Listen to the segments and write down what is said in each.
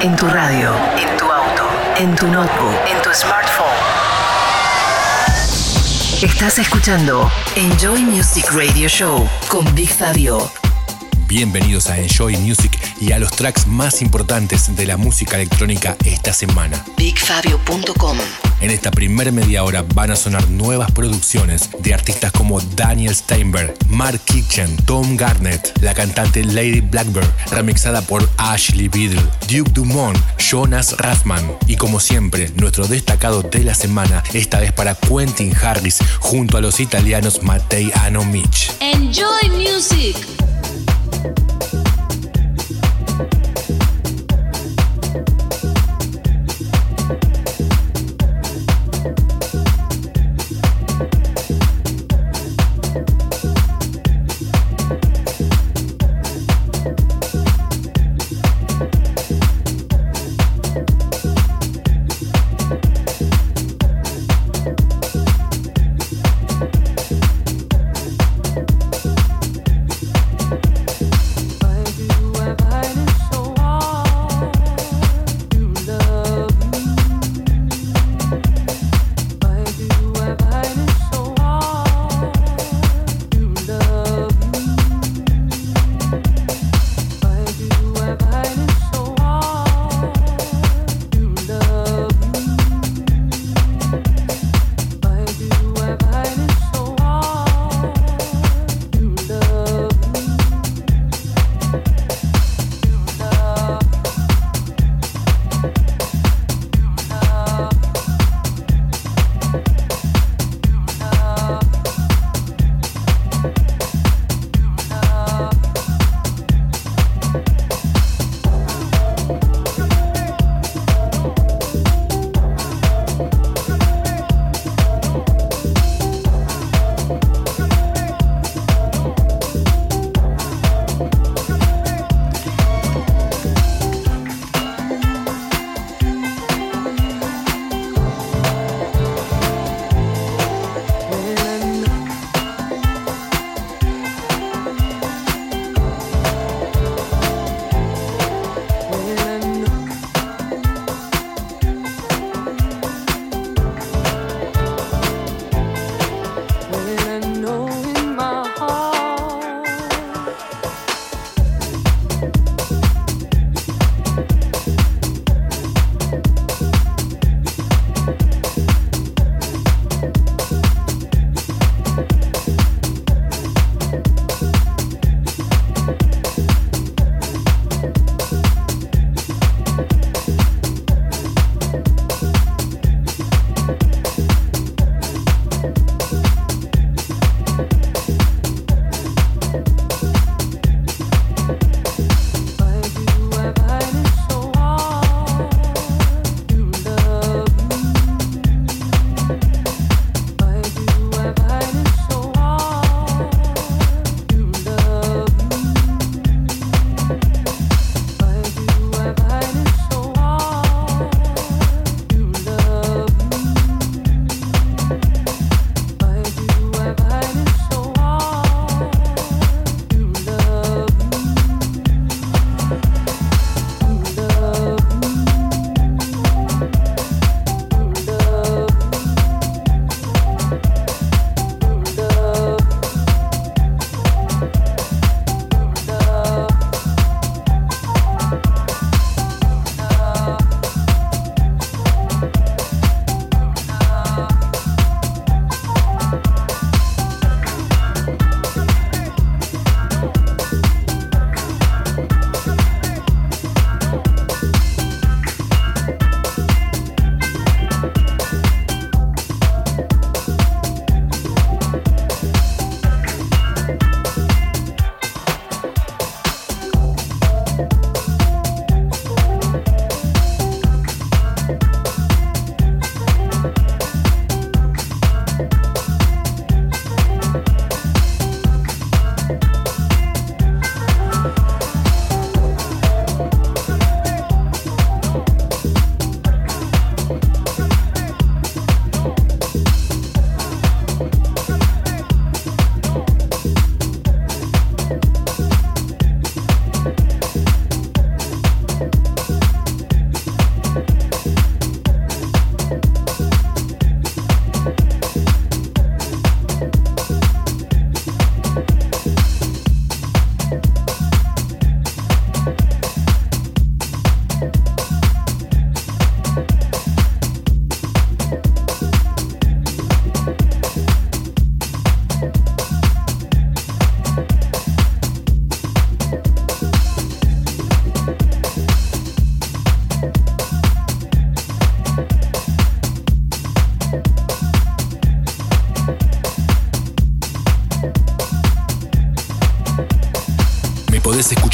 En tu radio, en tu auto, en tu notebook, en tu smartphone. Estás escuchando Enjoy Music Radio Show con Big Fabio. Bienvenidos a Enjoy Music y a los tracks más importantes de la música electrónica esta semana. BigFabio.com En esta primera media hora van a sonar nuevas producciones de artistas como Daniel Steinberg, Mark Kitchen, Tom Garnett, la cantante Lady Blackbird, remixada por Ashley Biddle, Duke Dumont, Jonas Rathman y como siempre, nuestro destacado de la semana, esta vez para Quentin Harris junto a los italianos Mattei Anomich. Enjoy music.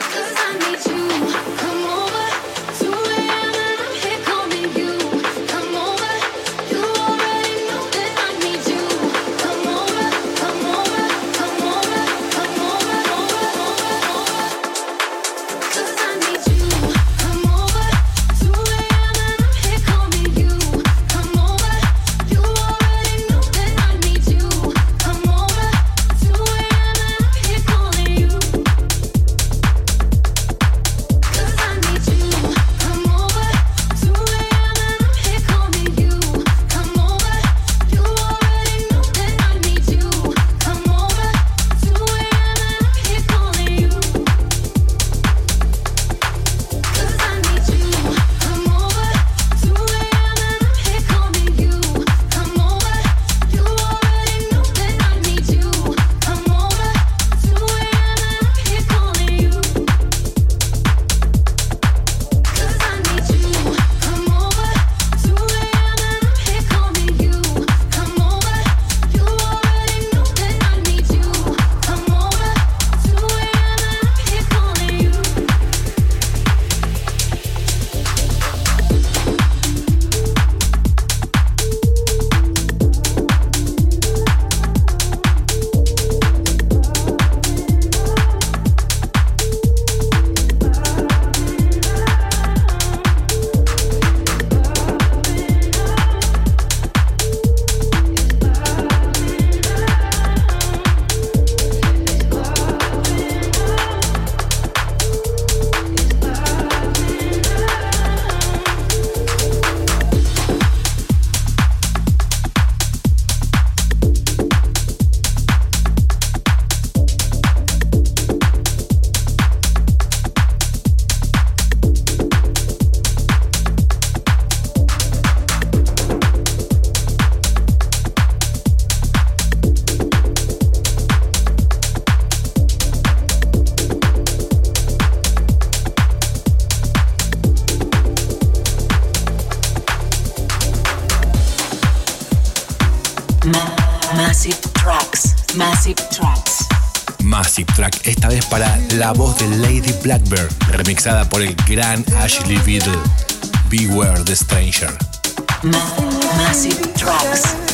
Cause I need you. Blackbird, remixada por el gran Ashley Beadle. Beware the Stranger. Massive Tracks.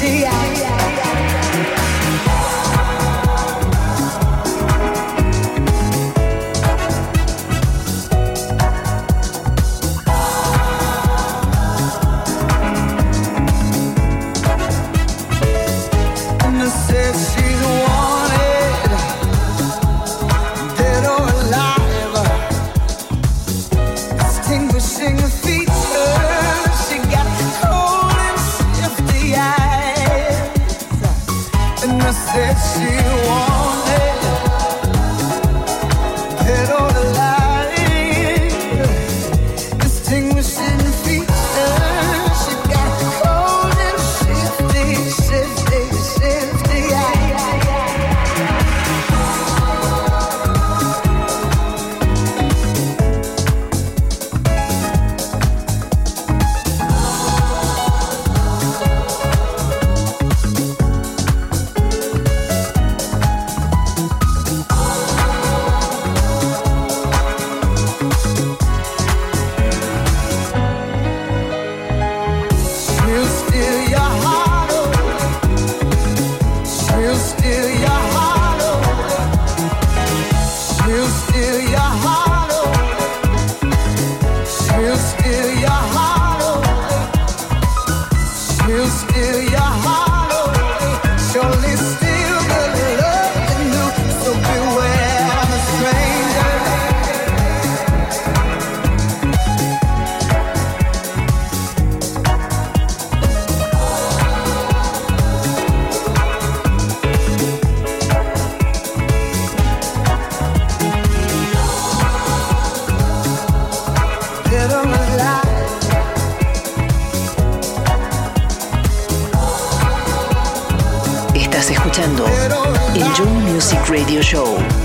day I Radio Show.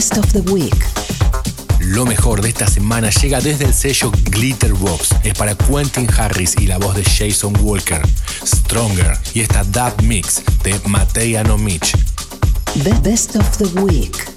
Best of the Week. Lo mejor de esta semana llega desde el sello Glitterbox. Es para Quentin Harris y la voz de Jason Walker. Stronger y esta Dub Mix de Matei Mitch. The Best of the Week.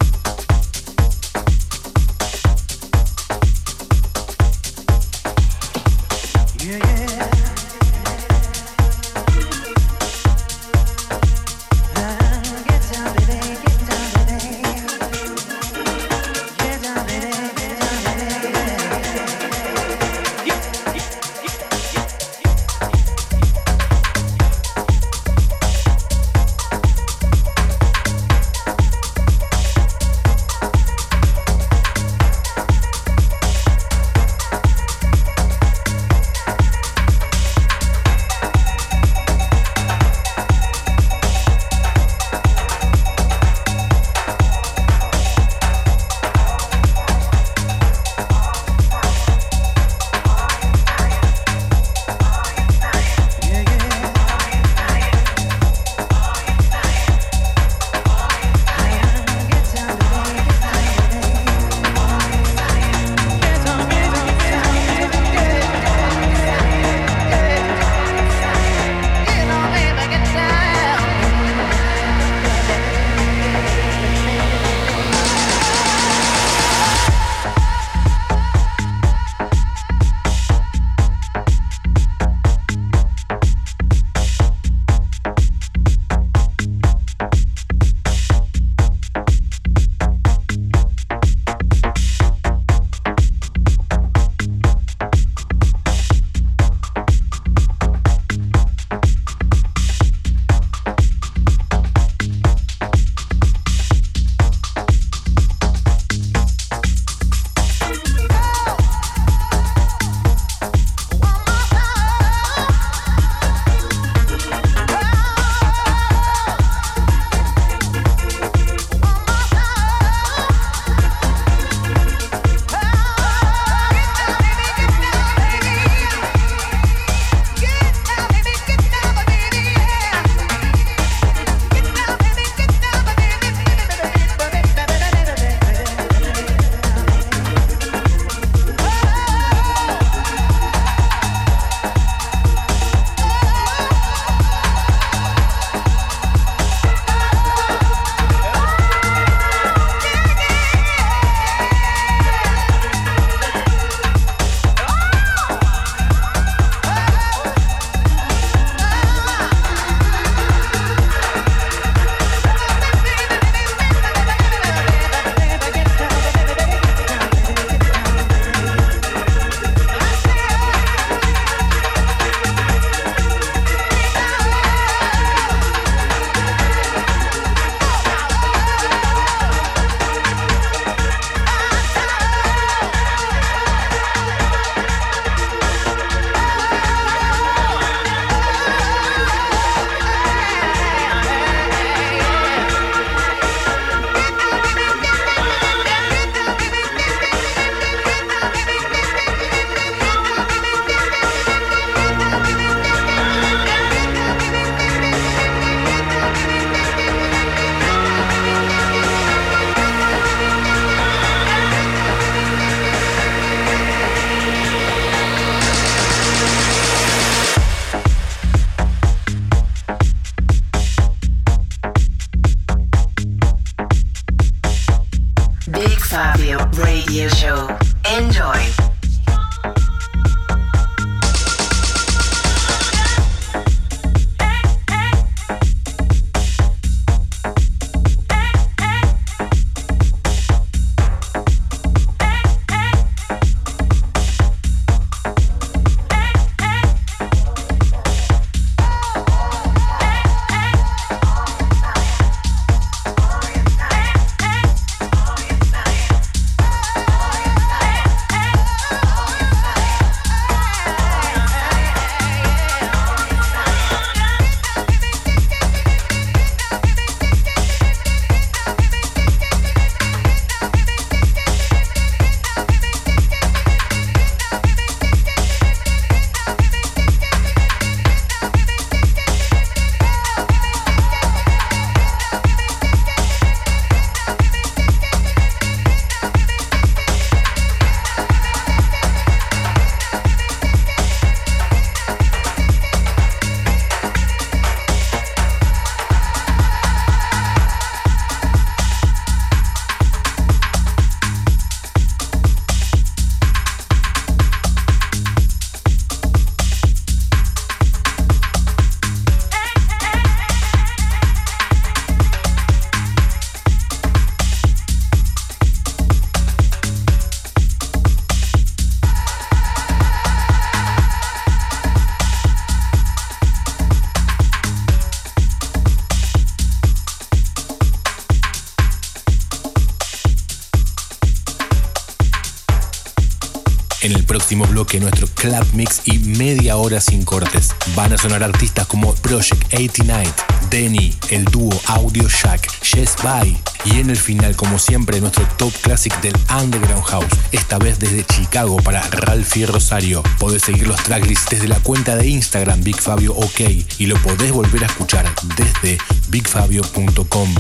Bloque nuestro club mix y media hora sin cortes. Van a sonar artistas como Project 89, Denny, el dúo Audio Shack, Yes Bye y en el final como siempre nuestro top classic del Underground House, esta vez desde Chicago para Ralphie Rosario. Podés seguir los tracklists desde la cuenta de Instagram Big Fabio OK y lo podés volver a escuchar desde bigfabio.com.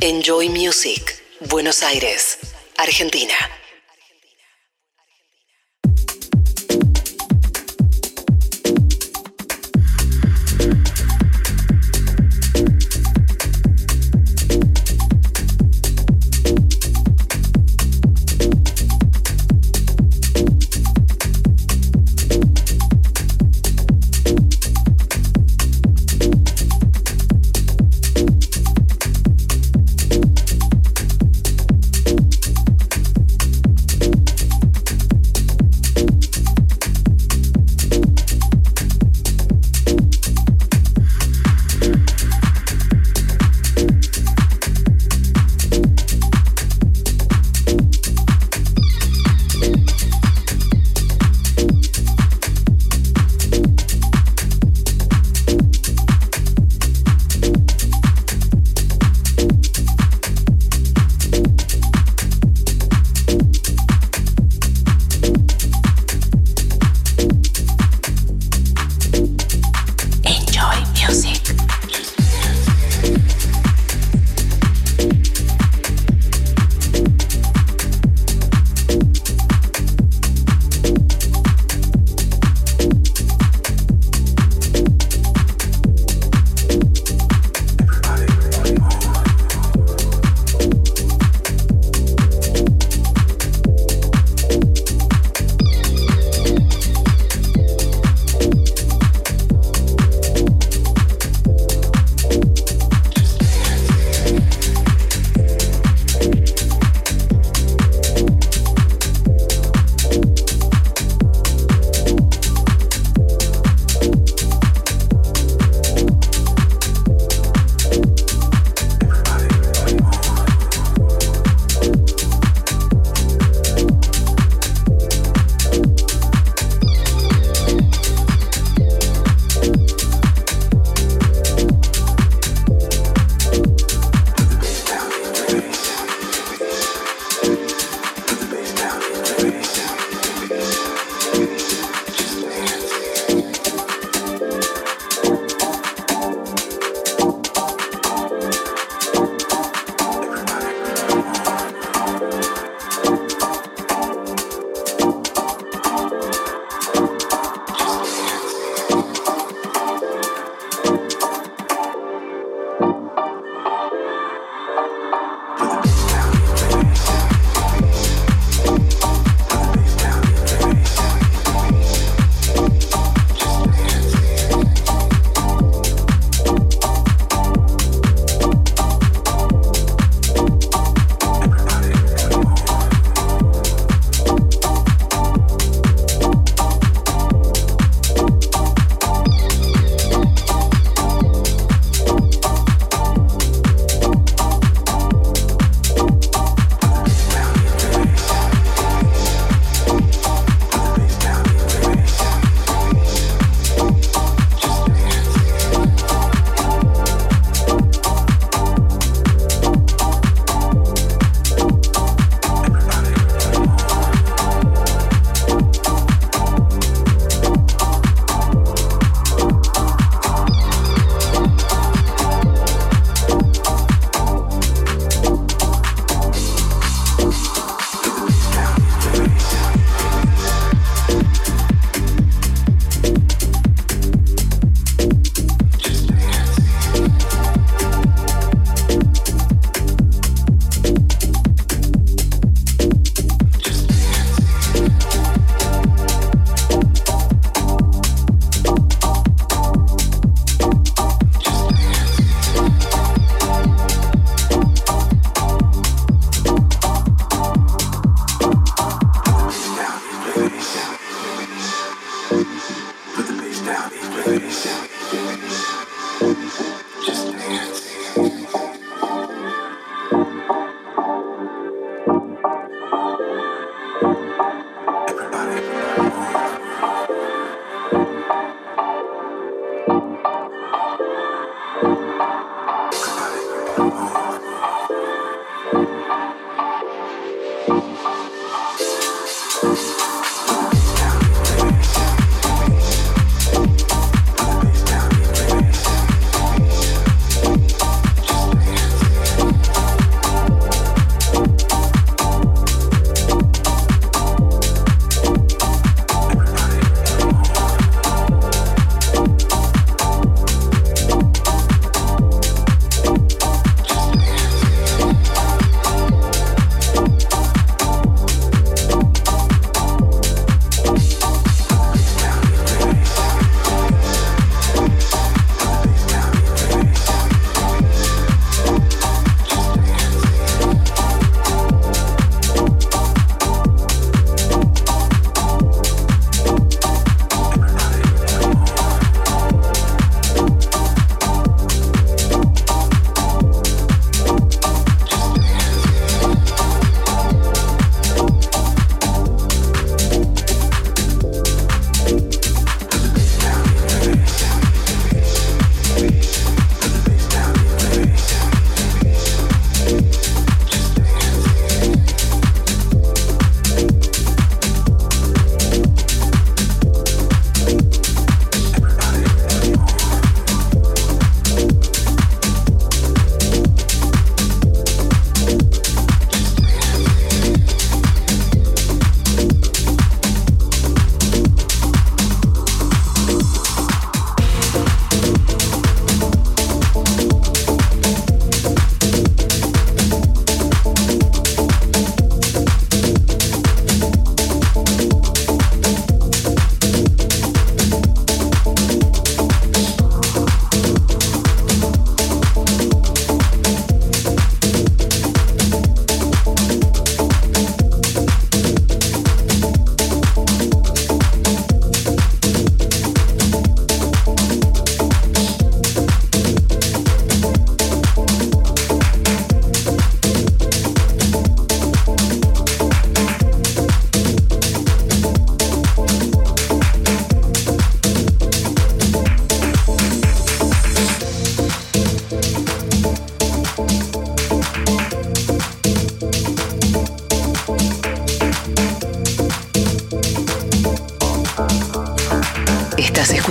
Enjoy Music, Buenos Aires, Argentina.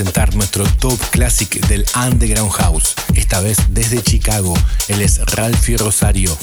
presentar nuestro top classic del Underground House. Esta vez desde Chicago. Él es Ralphie Rosario.